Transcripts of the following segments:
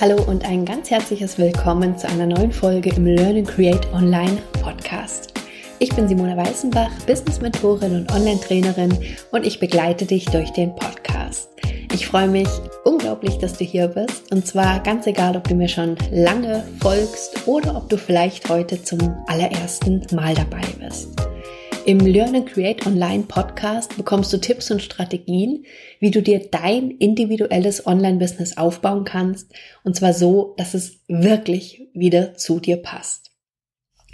Hallo und ein ganz herzliches Willkommen zu einer neuen Folge im Learn and Create Online Podcast. Ich bin Simona Weißenbach, Business-Mentorin und Online-Trainerin und ich begleite dich durch den Podcast. Ich freue mich unglaublich, dass du hier bist und zwar ganz egal, ob du mir schon lange folgst oder ob du vielleicht heute zum allerersten Mal dabei bist. Im Learn and Create Online Podcast bekommst du Tipps und Strategien, wie du dir dein individuelles Online-Business aufbauen kannst. Und zwar so, dass es wirklich wieder zu dir passt.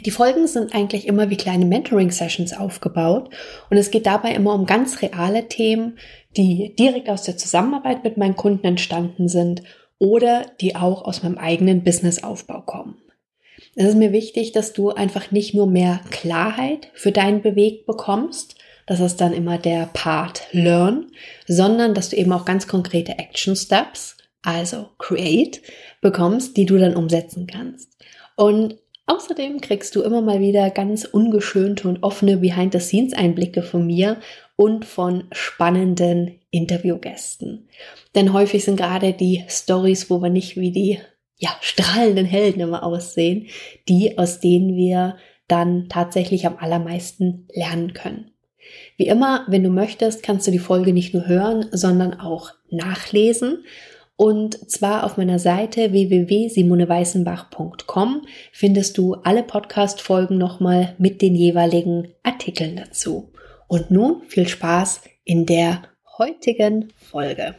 Die Folgen sind eigentlich immer wie kleine Mentoring-Sessions aufgebaut und es geht dabei immer um ganz reale Themen, die direkt aus der Zusammenarbeit mit meinen Kunden entstanden sind oder die auch aus meinem eigenen Businessaufbau kommen. Es ist mir wichtig, dass du einfach nicht nur mehr Klarheit für deinen Beweg bekommst, das ist dann immer der Part Learn, sondern dass du eben auch ganz konkrete Action Steps, also Create, bekommst, die du dann umsetzen kannst. Und außerdem kriegst du immer mal wieder ganz ungeschönte und offene Behind-the-Scenes-Einblicke von mir und von spannenden Interviewgästen. Denn häufig sind gerade die Stories, wo wir nicht wie die ja, strahlenden Helden immer aussehen, die, aus denen wir dann tatsächlich am allermeisten lernen können. Wie immer, wenn du möchtest, kannst du die Folge nicht nur hören, sondern auch nachlesen. Und zwar auf meiner Seite www.simoneweißenbach.com findest du alle Podcast-Folgen nochmal mit den jeweiligen Artikeln dazu. Und nun viel Spaß in der heutigen Folge.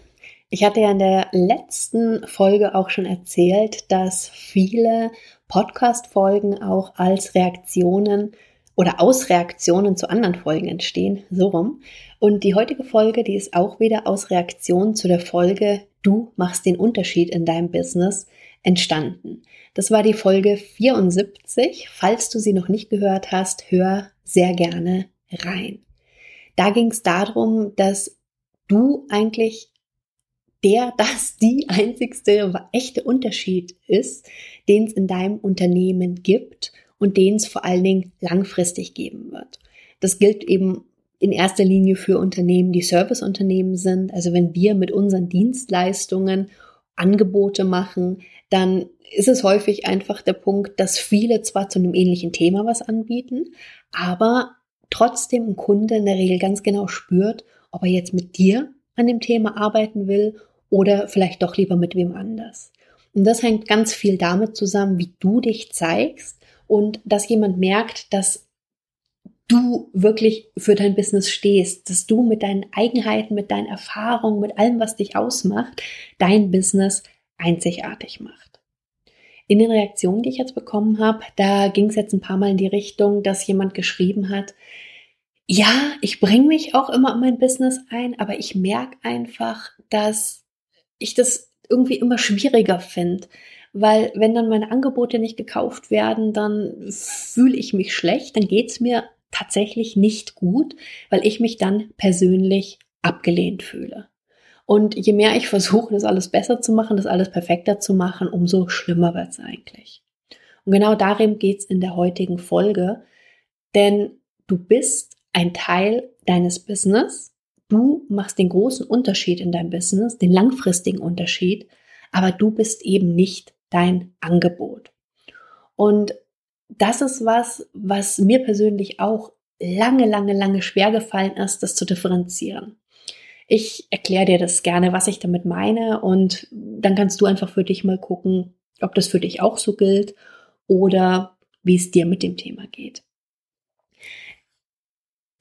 Ich hatte ja in der letzten Folge auch schon erzählt, dass viele Podcast-Folgen auch als Reaktionen oder aus Reaktionen zu anderen Folgen entstehen, so rum. Und die heutige Folge, die ist auch wieder aus Reaktion zu der Folge Du machst den Unterschied in deinem Business entstanden. Das war die Folge 74. Falls du sie noch nicht gehört hast, hör sehr gerne rein. Da ging es darum, dass du eigentlich der das die einzigste echte Unterschied ist, den es in deinem Unternehmen gibt und den es vor allen Dingen langfristig geben wird. Das gilt eben in erster Linie für Unternehmen, die Serviceunternehmen sind. Also wenn wir mit unseren Dienstleistungen Angebote machen, dann ist es häufig einfach der Punkt, dass viele zwar zu einem ähnlichen Thema was anbieten, aber trotzdem ein Kunde in der Regel ganz genau spürt, ob er jetzt mit dir an dem Thema arbeiten will oder vielleicht doch lieber mit wem anders. Und das hängt ganz viel damit zusammen, wie du dich zeigst und dass jemand merkt, dass du wirklich für dein Business stehst, dass du mit deinen Eigenheiten, mit deinen Erfahrungen, mit allem, was dich ausmacht, dein Business einzigartig macht. In den Reaktionen, die ich jetzt bekommen habe, da ging es jetzt ein paar Mal in die Richtung, dass jemand geschrieben hat, ja, ich bringe mich auch immer in mein Business ein, aber ich merke einfach, dass ich das irgendwie immer schwieriger finde. Weil wenn dann meine Angebote nicht gekauft werden, dann fühle ich mich schlecht, dann geht es mir tatsächlich nicht gut, weil ich mich dann persönlich abgelehnt fühle. Und je mehr ich versuche, das alles besser zu machen, das alles perfekter zu machen, umso schlimmer wird es eigentlich. Und genau darum geht es in der heutigen Folge, denn du bist ein Teil deines Business Du machst den großen Unterschied in deinem Business, den langfristigen Unterschied, aber du bist eben nicht dein Angebot. Und das ist was, was mir persönlich auch lange, lange, lange schwer gefallen ist, das zu differenzieren. Ich erkläre dir das gerne, was ich damit meine und dann kannst du einfach für dich mal gucken, ob das für dich auch so gilt oder wie es dir mit dem Thema geht.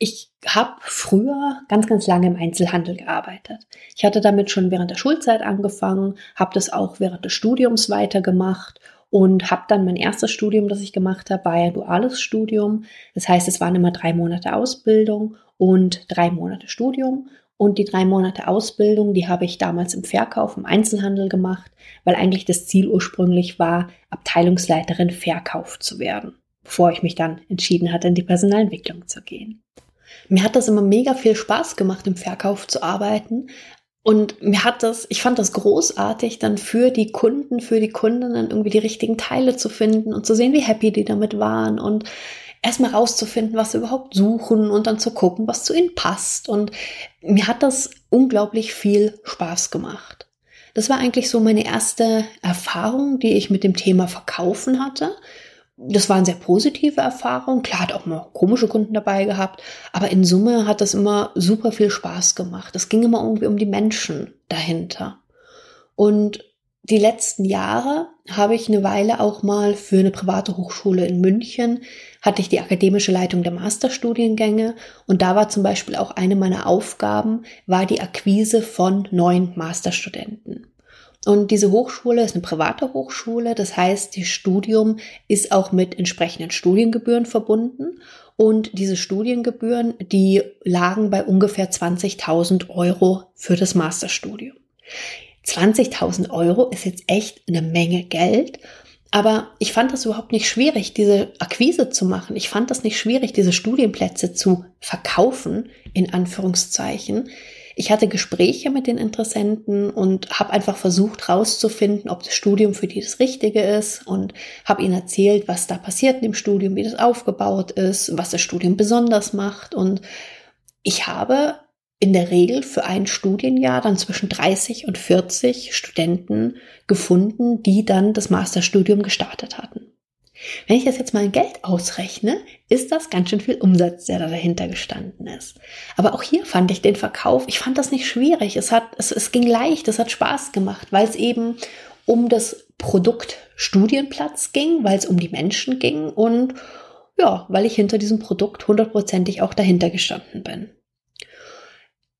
Ich habe früher ganz, ganz lange im Einzelhandel gearbeitet. Ich hatte damit schon während der Schulzeit angefangen, habe das auch während des Studiums weitergemacht und habe dann mein erstes Studium, das ich gemacht habe, war ein duales Studium. Das heißt, es waren immer drei Monate Ausbildung und drei Monate Studium. Und die drei Monate Ausbildung, die habe ich damals im Verkauf, im Einzelhandel gemacht, weil eigentlich das Ziel ursprünglich war, Abteilungsleiterin Verkauf zu werden, bevor ich mich dann entschieden hatte, in die Personalentwicklung zu gehen. Mir hat das immer mega viel Spaß gemacht, im Verkauf zu arbeiten. Und mir hat das, ich fand das großartig, dann für die Kunden, für die Kundinnen irgendwie die richtigen Teile zu finden und zu sehen, wie happy die damit waren und erstmal rauszufinden, was sie überhaupt suchen und dann zu gucken, was zu ihnen passt. Und mir hat das unglaublich viel Spaß gemacht. Das war eigentlich so meine erste Erfahrung, die ich mit dem Thema Verkaufen hatte. Das waren sehr positive Erfahrungen. Klar, hat auch mal komische Kunden dabei gehabt, aber in Summe hat das immer super viel Spaß gemacht. Es ging immer irgendwie um die Menschen dahinter. Und die letzten Jahre habe ich eine Weile auch mal für eine private Hochschule in München, hatte ich die akademische Leitung der Masterstudiengänge und da war zum Beispiel auch eine meiner Aufgaben, war die Akquise von neuen Masterstudenten. Und diese Hochschule ist eine private Hochschule, das heißt, das Studium ist auch mit entsprechenden Studiengebühren verbunden. Und diese Studiengebühren, die lagen bei ungefähr 20.000 Euro für das Masterstudium. 20.000 Euro ist jetzt echt eine Menge Geld. Aber ich fand das überhaupt nicht schwierig, diese Akquise zu machen. Ich fand das nicht schwierig, diese Studienplätze zu verkaufen, in Anführungszeichen. Ich hatte Gespräche mit den Interessenten und habe einfach versucht herauszufinden, ob das Studium für die das Richtige ist und habe ihnen erzählt, was da passiert dem Studium, wie das aufgebaut ist, was das Studium besonders macht. Und ich habe in der Regel für ein Studienjahr dann zwischen 30 und 40 Studenten gefunden, die dann das Masterstudium gestartet hatten. Wenn ich das jetzt mal in Geld ausrechne, ist das ganz schön viel Umsatz, der da dahinter gestanden ist. Aber auch hier fand ich den Verkauf, ich fand das nicht schwierig. Es hat, es, es ging leicht, es hat Spaß gemacht, weil es eben um das Produkt Studienplatz ging, weil es um die Menschen ging und ja, weil ich hinter diesem Produkt hundertprozentig auch dahinter gestanden bin.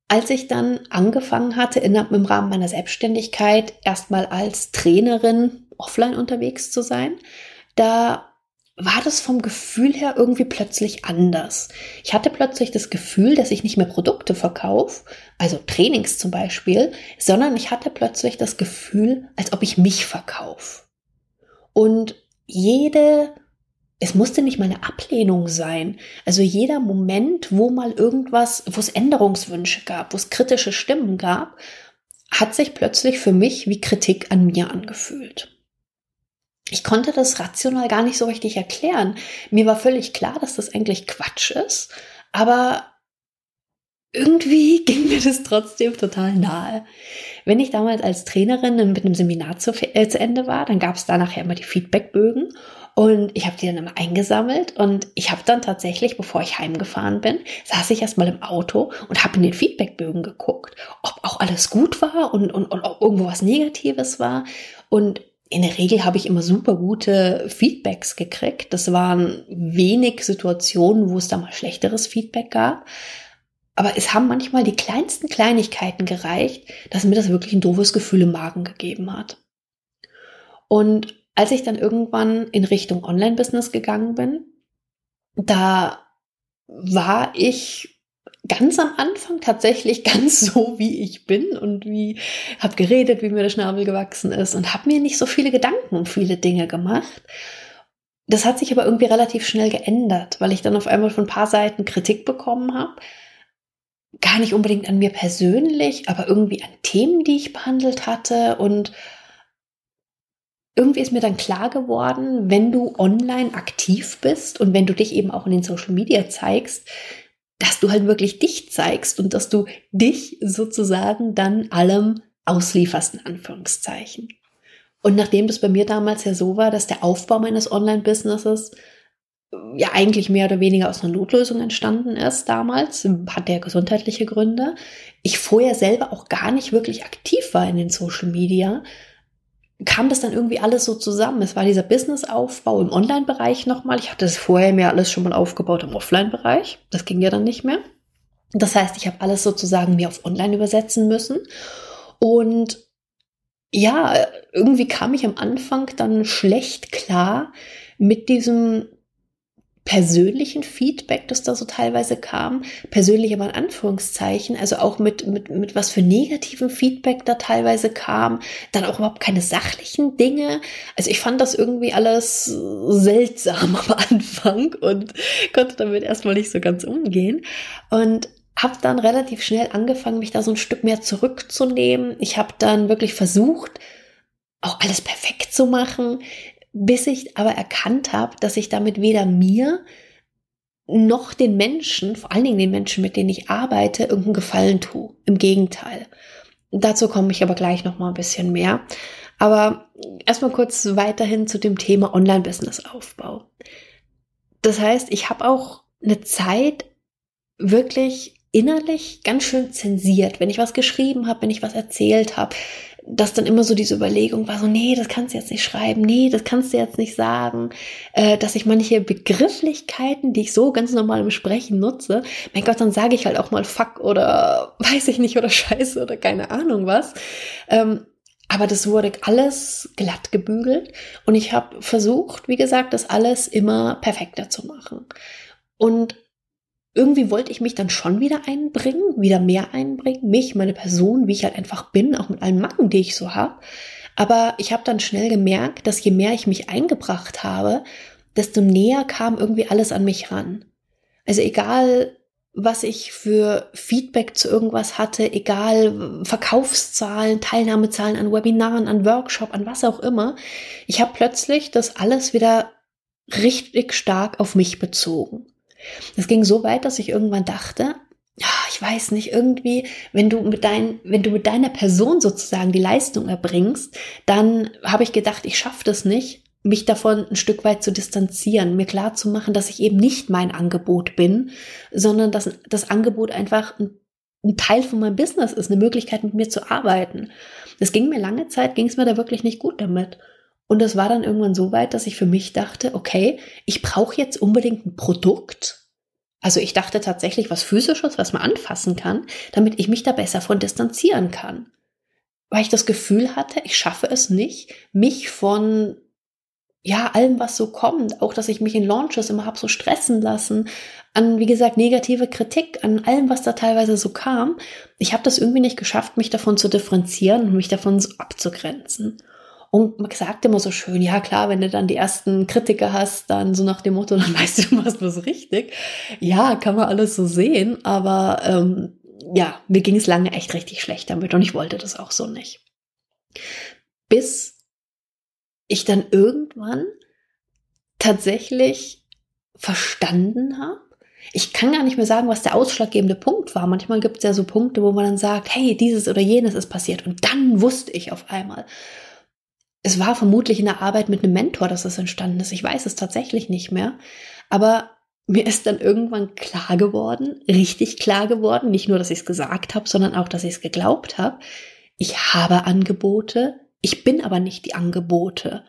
Als ich dann angefangen hatte, in, im Rahmen meiner Selbstständigkeit erstmal als Trainerin offline unterwegs zu sein, da war das vom Gefühl her irgendwie plötzlich anders. Ich hatte plötzlich das Gefühl, dass ich nicht mehr Produkte verkaufe, also Trainings zum Beispiel, sondern ich hatte plötzlich das Gefühl, als ob ich mich verkaufe. Und jede es musste nicht mal eine Ablehnung sein. Also jeder Moment, wo mal irgendwas, wo es Änderungswünsche gab, wo es kritische Stimmen gab, hat sich plötzlich für mich wie Kritik an mir angefühlt. Ich konnte das rational gar nicht so richtig erklären. Mir war völlig klar, dass das eigentlich Quatsch ist, aber irgendwie ging mir das trotzdem total nahe. Wenn ich damals als Trainerin mit einem Seminar zu, äh, zu Ende war, dann gab es da nachher immer die Feedbackbögen und ich habe die dann immer eingesammelt und ich habe dann tatsächlich, bevor ich heimgefahren bin, saß ich erstmal im Auto und habe in den Feedbackbögen geguckt, ob auch alles gut war und, und, und ob irgendwo was Negatives war. Und in der Regel habe ich immer super gute Feedbacks gekriegt. Das waren wenig Situationen, wo es da mal schlechteres Feedback gab. Aber es haben manchmal die kleinsten Kleinigkeiten gereicht, dass mir das wirklich ein doofes Gefühl im Magen gegeben hat. Und als ich dann irgendwann in Richtung Online-Business gegangen bin, da war ich ganz am Anfang tatsächlich ganz so, wie ich bin und wie habe geredet, wie mir der Schnabel gewachsen ist und habe mir nicht so viele Gedanken um viele Dinge gemacht. Das hat sich aber irgendwie relativ schnell geändert, weil ich dann auf einmal von ein paar Seiten Kritik bekommen habe. Gar nicht unbedingt an mir persönlich, aber irgendwie an Themen, die ich behandelt hatte und irgendwie ist mir dann klar geworden, wenn du online aktiv bist und wenn du dich eben auch in den Social Media zeigst, dass du halt wirklich dich zeigst und dass du dich sozusagen dann allem auslieferst, in Anführungszeichen. Und nachdem das bei mir damals ja so war, dass der Aufbau meines Online-Businesses ja eigentlich mehr oder weniger aus einer Notlösung entstanden ist damals, hat der gesundheitliche Gründe, ich vorher selber auch gar nicht wirklich aktiv war in den Social Media, kam das dann irgendwie alles so zusammen. Es war dieser Businessaufbau im Online-Bereich nochmal. Ich hatte es vorher mir alles schon mal aufgebaut im Offline-Bereich. Das ging ja dann nicht mehr. Das heißt, ich habe alles sozusagen mir auf Online übersetzen müssen. Und ja, irgendwie kam ich am Anfang dann schlecht klar mit diesem persönlichen Feedback, das da so teilweise kam, persönlich aber in Anführungszeichen, also auch mit, mit, mit was für negativen Feedback da teilweise kam, dann auch überhaupt keine sachlichen Dinge. Also ich fand das irgendwie alles seltsam am Anfang und konnte damit erstmal nicht so ganz umgehen. Und habe dann relativ schnell angefangen, mich da so ein Stück mehr zurückzunehmen. Ich habe dann wirklich versucht, auch alles perfekt zu machen bis ich aber erkannt habe, dass ich damit weder mir noch den Menschen, vor allen Dingen den Menschen, mit denen ich arbeite, irgendeinen Gefallen tue. Im Gegenteil. Dazu komme ich aber gleich noch mal ein bisschen mehr. Aber erstmal kurz weiterhin zu dem Thema Online-Business-Aufbau. Das heißt, ich habe auch eine Zeit wirklich innerlich ganz schön zensiert, wenn ich was geschrieben habe, wenn ich was erzählt habe, dass dann immer so diese Überlegung war, so, nee, das kannst du jetzt nicht schreiben, nee, das kannst du jetzt nicht sagen, äh, dass ich manche Begrifflichkeiten, die ich so ganz normal im Sprechen nutze, mein Gott, dann sage ich halt auch mal fuck oder weiß ich nicht oder scheiße oder keine Ahnung was. Ähm, aber das wurde alles glatt gebügelt und ich habe versucht, wie gesagt, das alles immer perfekter zu machen. Und irgendwie wollte ich mich dann schon wieder einbringen, wieder mehr einbringen, mich, meine Person, wie ich halt einfach bin, auch mit allen Macken, die ich so habe. Aber ich habe dann schnell gemerkt, dass je mehr ich mich eingebracht habe, desto näher kam irgendwie alles an mich ran. Also egal, was ich für Feedback zu irgendwas hatte, egal Verkaufszahlen, Teilnahmezahlen an Webinaren, an Workshop, an was auch immer. Ich habe plötzlich das alles wieder richtig stark auf mich bezogen. Es ging so weit, dass ich irgendwann dachte, ja, ich weiß nicht, irgendwie, wenn du mit dein, wenn du mit deiner Person sozusagen die Leistung erbringst, dann habe ich gedacht, ich schaffe das nicht, mich davon ein Stück weit zu distanzieren, mir klar zu machen, dass ich eben nicht mein Angebot bin, sondern dass das Angebot einfach ein, ein Teil von meinem Business ist, eine Möglichkeit mit mir zu arbeiten. Es ging mir lange Zeit, ging es mir da wirklich nicht gut damit. Und es war dann irgendwann so weit, dass ich für mich dachte, okay, ich brauche jetzt unbedingt ein Produkt. Also ich dachte tatsächlich was physisches, was man anfassen kann, damit ich mich da besser von distanzieren kann. Weil ich das Gefühl hatte, ich schaffe es nicht, mich von ja, allem, was so kommt, auch dass ich mich in Launches immer habe so stressen lassen, an, wie gesagt, negative Kritik, an allem, was da teilweise so kam. Ich habe das irgendwie nicht geschafft, mich davon zu differenzieren und mich davon so abzugrenzen. Und man sagt immer so schön, ja klar, wenn du dann die ersten Kritiker hast, dann so nach dem Motto, dann weißt du, du machst was richtig. Ja, kann man alles so sehen, aber ähm, ja, mir ging es lange echt richtig schlecht damit und ich wollte das auch so nicht. Bis ich dann irgendwann tatsächlich verstanden habe, ich kann gar nicht mehr sagen, was der ausschlaggebende Punkt war. Manchmal gibt es ja so Punkte, wo man dann sagt, hey, dieses oder jenes ist passiert. Und dann wusste ich auf einmal. Es war vermutlich in der Arbeit mit einem Mentor, dass es entstanden ist. Ich weiß es tatsächlich nicht mehr. Aber mir ist dann irgendwann klar geworden, richtig klar geworden, nicht nur, dass ich es gesagt habe, sondern auch, dass ich es geglaubt habe. Ich habe Angebote, ich bin aber nicht die Angebote.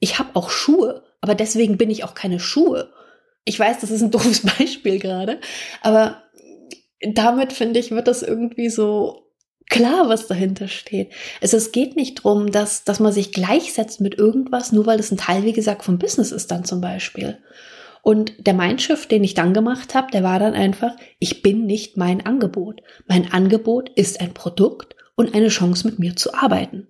Ich habe auch Schuhe, aber deswegen bin ich auch keine Schuhe. Ich weiß, das ist ein doofes Beispiel gerade, aber damit finde ich, wird das irgendwie so klar, was dahinter steht. Also es geht nicht drum, dass, dass man sich gleichsetzt mit irgendwas, nur weil es ein Teil, wie gesagt, vom Business ist dann zum Beispiel. Und der Mindshift, den ich dann gemacht habe, der war dann einfach, ich bin nicht mein Angebot. Mein Angebot ist ein Produkt und eine Chance, mit mir zu arbeiten.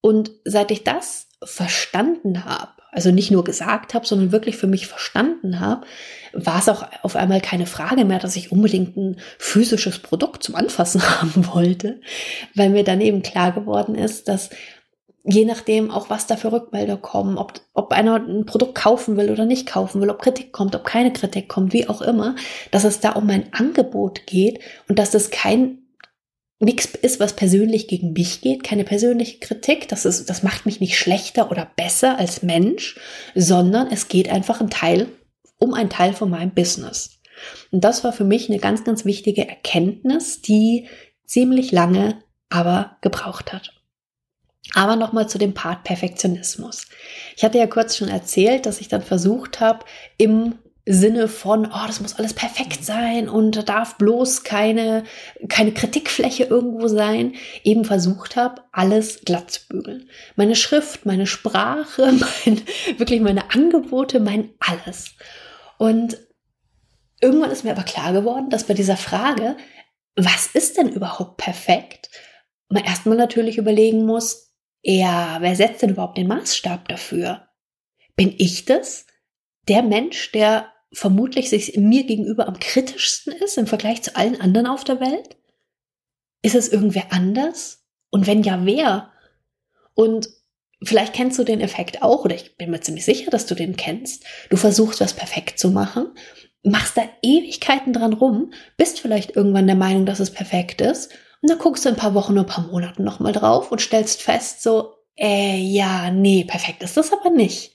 Und seit ich das verstanden habe, also nicht nur gesagt habe, sondern wirklich für mich verstanden habe, war es auch auf einmal keine Frage mehr, dass ich unbedingt ein physisches Produkt zum Anfassen haben wollte, weil mir dann eben klar geworden ist, dass je nachdem auch was da für Rückmelder kommen, ob, ob einer ein Produkt kaufen will oder nicht kaufen will, ob Kritik kommt, ob keine Kritik kommt, wie auch immer, dass es da um mein Angebot geht und dass das kein nichts ist, was persönlich gegen mich geht, keine persönliche Kritik, das ist, das macht mich nicht schlechter oder besser als Mensch, sondern es geht einfach ein Teil, um ein Teil von meinem Business. Und das war für mich eine ganz, ganz wichtige Erkenntnis, die ziemlich lange aber gebraucht hat. Aber nochmal zu dem Part Perfektionismus. Ich hatte ja kurz schon erzählt, dass ich dann versucht habe, im Sinne von, oh, das muss alles perfekt sein und da darf bloß keine, keine Kritikfläche irgendwo sein, eben versucht habe, alles glatt zu bügeln. Meine Schrift, meine Sprache, mein, wirklich meine Angebote, mein alles. Und irgendwann ist mir aber klar geworden, dass bei dieser Frage, was ist denn überhaupt perfekt, man erstmal natürlich überlegen muss, ja, wer setzt denn überhaupt den Maßstab dafür? Bin ich das? Der Mensch, der vermutlich sich mir gegenüber am kritischsten ist im Vergleich zu allen anderen auf der Welt? Ist es irgendwer anders? Und wenn ja, wer? Und vielleicht kennst du den Effekt auch, oder ich bin mir ziemlich sicher, dass du den kennst. Du versuchst, was perfekt zu machen, machst da Ewigkeiten dran rum, bist vielleicht irgendwann der Meinung, dass es perfekt ist, Und dann guckst du ein paar Wochen oder ein paar Monaten nochmal drauf und stellst fest, so, äh, ja, nee, perfekt ist das aber nicht.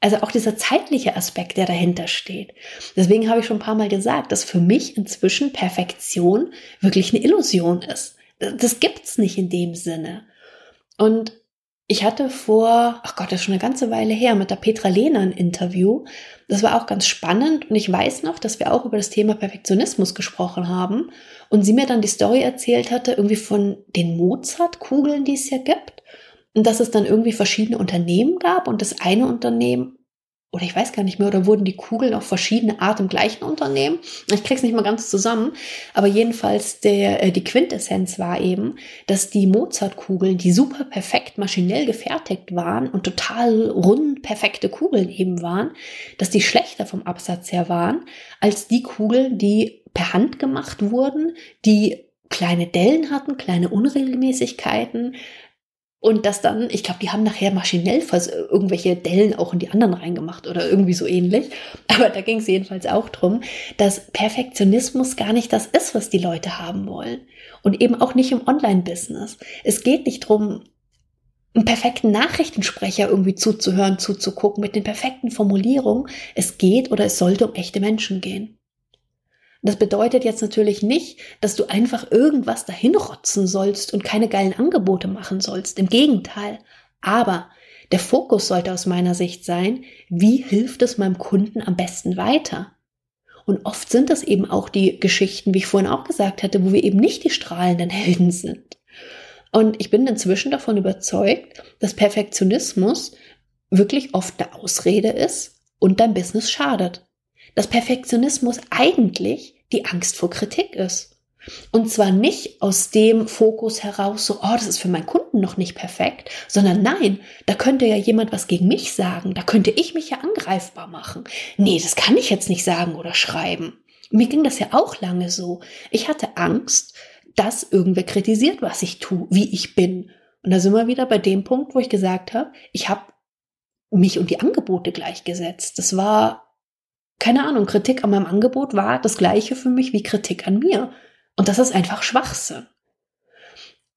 Also auch dieser zeitliche Aspekt, der dahinter steht. Deswegen habe ich schon ein paar Mal gesagt, dass für mich inzwischen Perfektion wirklich eine Illusion ist. Das gibt's nicht in dem Sinne. Und ich hatte vor, ach Gott, das ist schon eine ganze Weile her, mit der Petra Lehner ein Interview. Das war auch ganz spannend und ich weiß noch, dass wir auch über das Thema Perfektionismus gesprochen haben und sie mir dann die Story erzählt hatte, irgendwie von den Mozart-Kugeln, die es ja gibt und dass es dann irgendwie verschiedene Unternehmen gab und das eine Unternehmen oder ich weiß gar nicht mehr, oder wurden die Kugeln auf verschiedene Art im gleichen Unternehmen? Ich krieg's nicht mal ganz zusammen, aber jedenfalls der, äh, die Quintessenz war eben, dass die Mozart-Kugeln, die super perfekt maschinell gefertigt waren und total rund perfekte Kugeln eben waren, dass die schlechter vom Absatz her waren, als die Kugeln, die per Hand gemacht wurden, die kleine Dellen hatten, kleine Unregelmäßigkeiten, und das dann, ich glaube, die haben nachher maschinell irgendwelche Dellen auch in die anderen reingemacht oder irgendwie so ähnlich. Aber da ging es jedenfalls auch drum, dass Perfektionismus gar nicht das ist, was die Leute haben wollen. Und eben auch nicht im Online-Business. Es geht nicht drum, einen perfekten Nachrichtensprecher irgendwie zuzuhören, zuzugucken mit den perfekten Formulierungen. Es geht oder es sollte um echte Menschen gehen. Das bedeutet jetzt natürlich nicht, dass du einfach irgendwas dahin rotzen sollst und keine geilen Angebote machen sollst. Im Gegenteil. Aber der Fokus sollte aus meiner Sicht sein, wie hilft es meinem Kunden am besten weiter? Und oft sind das eben auch die Geschichten, wie ich vorhin auch gesagt hatte, wo wir eben nicht die strahlenden Helden sind. Und ich bin inzwischen davon überzeugt, dass Perfektionismus wirklich oft eine Ausrede ist und dein Business schadet dass Perfektionismus eigentlich die Angst vor Kritik ist. Und zwar nicht aus dem Fokus heraus, so, oh, das ist für meinen Kunden noch nicht perfekt, sondern nein, da könnte ja jemand was gegen mich sagen, da könnte ich mich ja angreifbar machen. Nee, das kann ich jetzt nicht sagen oder schreiben. Mir ging das ja auch lange so. Ich hatte Angst, dass irgendwer kritisiert, was ich tue, wie ich bin. Und da sind wir wieder bei dem Punkt, wo ich gesagt habe, ich habe mich und die Angebote gleichgesetzt. Das war keine Ahnung, Kritik an meinem Angebot war das gleiche für mich wie Kritik an mir. Und das ist einfach Schwachsinn.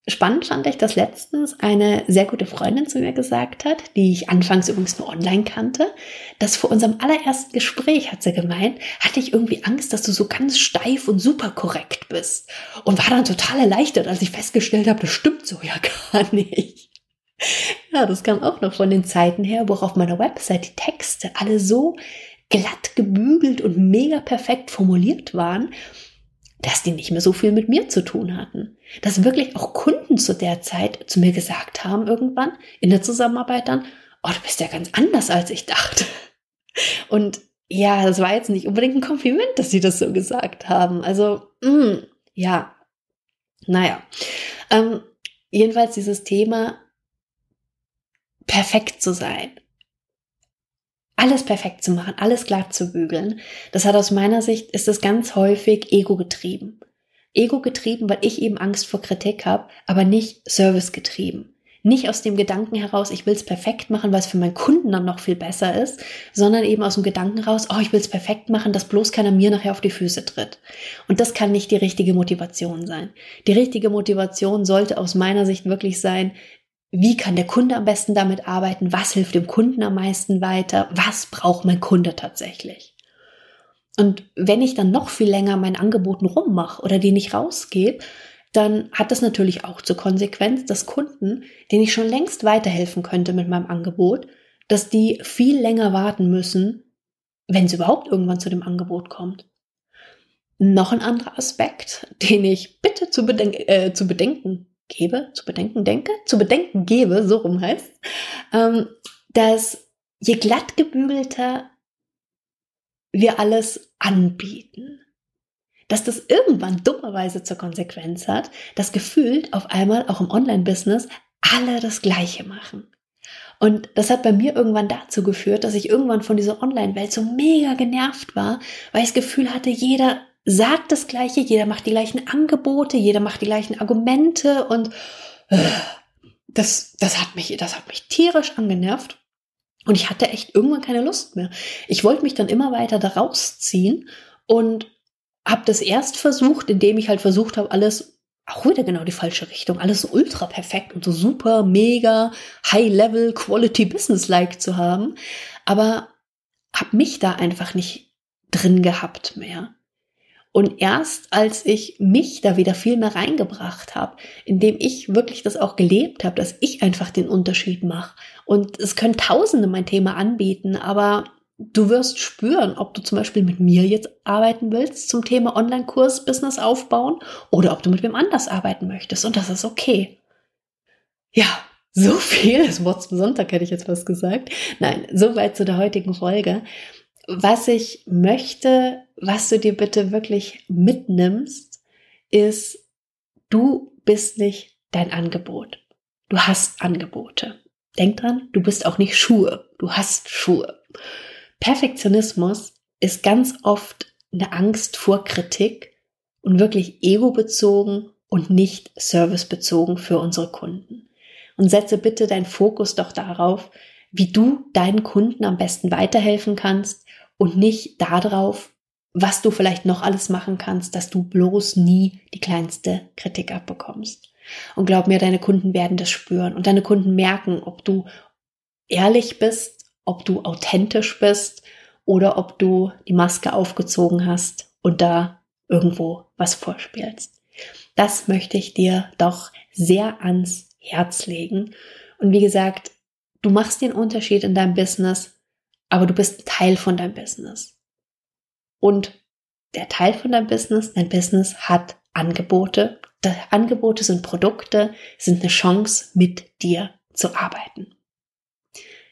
Spannend fand ich, dass letztens eine sehr gute Freundin zu mir gesagt hat, die ich anfangs übrigens nur online kannte, dass vor unserem allerersten Gespräch, hat sie gemeint, hatte ich irgendwie Angst, dass du so ganz steif und super korrekt bist. Und war dann total erleichtert, als ich festgestellt habe, das stimmt so ja gar nicht. Ja, das kam auch noch von den Zeiten her, wo auch auf meiner Website die Texte alle so glatt gebügelt und mega perfekt formuliert waren, dass die nicht mehr so viel mit mir zu tun hatten. Dass wirklich auch Kunden zu der Zeit zu mir gesagt haben irgendwann in der Zusammenarbeit dann, oh, du bist ja ganz anders als ich dachte. Und ja, das war jetzt nicht unbedingt ein Kompliment, dass sie das so gesagt haben. Also, mh, mm, ja, naja. Ähm, jedenfalls dieses Thema, perfekt zu sein alles perfekt zu machen, alles glatt zu bügeln, das hat aus meiner Sicht, ist das ganz häufig ego getrieben. Ego getrieben, weil ich eben Angst vor Kritik habe, aber nicht Service getrieben. Nicht aus dem Gedanken heraus, ich will es perfekt machen, weil es für meinen Kunden dann noch viel besser ist, sondern eben aus dem Gedanken raus, oh, ich will es perfekt machen, dass bloß keiner mir nachher auf die Füße tritt. Und das kann nicht die richtige Motivation sein. Die richtige Motivation sollte aus meiner Sicht wirklich sein, wie kann der Kunde am besten damit arbeiten, was hilft dem Kunden am meisten weiter, was braucht mein Kunde tatsächlich. Und wenn ich dann noch viel länger mein Angeboten rummache oder die nicht rausgebe, dann hat das natürlich auch zur Konsequenz, dass Kunden, denen ich schon längst weiterhelfen könnte mit meinem Angebot, dass die viel länger warten müssen, wenn es überhaupt irgendwann zu dem Angebot kommt. Noch ein anderer Aspekt, den ich bitte zu, bedenk äh, zu bedenken gebe, zu bedenken denke, zu bedenken gebe, so rum heißt, ähm, dass je glatt gebügelter wir alles anbieten, dass das irgendwann dummerweise zur Konsequenz hat, dass gefühlt auf einmal auch im Online-Business alle das Gleiche machen. Und das hat bei mir irgendwann dazu geführt, dass ich irgendwann von dieser Online-Welt so mega genervt war, weil ich das Gefühl hatte, jeder sagt das Gleiche, jeder macht die gleichen Angebote, jeder macht die gleichen Argumente und äh, das, das hat mich, das hat mich tierisch angenervt. Und ich hatte echt irgendwann keine Lust mehr. Ich wollte mich dann immer weiter da rausziehen und habe das erst versucht, indem ich halt versucht habe, alles auch wieder genau die falsche Richtung. Alles so ultra perfekt und so super, mega, high-level, quality business-like zu haben. Aber hab mich da einfach nicht drin gehabt mehr. Und erst als ich mich da wieder viel mehr reingebracht habe, indem ich wirklich das auch gelebt habe, dass ich einfach den Unterschied mache. Und es können Tausende mein Thema anbieten, aber du wirst spüren, ob du zum Beispiel mit mir jetzt arbeiten willst zum Thema Online-Kurs, Business aufbauen oder ob du mit wem anders arbeiten möchtest. Und das ist okay. Ja, so viel, das Wort zum Sonntag hätte ich jetzt was gesagt. Nein, soweit zu der heutigen Folge. Was ich möchte, was du dir bitte wirklich mitnimmst, ist, du bist nicht dein Angebot. Du hast Angebote. Denk dran, du bist auch nicht Schuhe. Du hast Schuhe. Perfektionismus ist ganz oft eine Angst vor Kritik und wirklich ego-bezogen und nicht servicebezogen für unsere Kunden. Und setze bitte deinen Fokus doch darauf, wie du deinen Kunden am besten weiterhelfen kannst und nicht darauf, was du vielleicht noch alles machen kannst, dass du bloß nie die kleinste Kritik abbekommst. Und glaub mir, deine Kunden werden das spüren und deine Kunden merken, ob du ehrlich bist ob du authentisch bist oder ob du die Maske aufgezogen hast und da irgendwo was vorspielst. Das möchte ich dir doch sehr ans Herz legen. Und wie gesagt, du machst den Unterschied in deinem Business, aber du bist Teil von deinem Business. Und der Teil von deinem Business, dein Business hat Angebote. Die Angebote sind Produkte, sind eine Chance, mit dir zu arbeiten.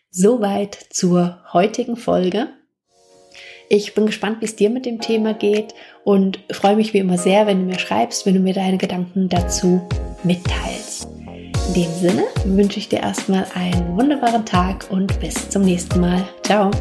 Soweit zur heutigen Folge. Ich bin gespannt, wie es dir mit dem Thema geht und freue mich wie immer sehr, wenn du mir schreibst, wenn du mir deine Gedanken dazu mitteilst. In dem Sinne wünsche ich dir erstmal einen wunderbaren Tag und bis zum nächsten Mal. Ciao.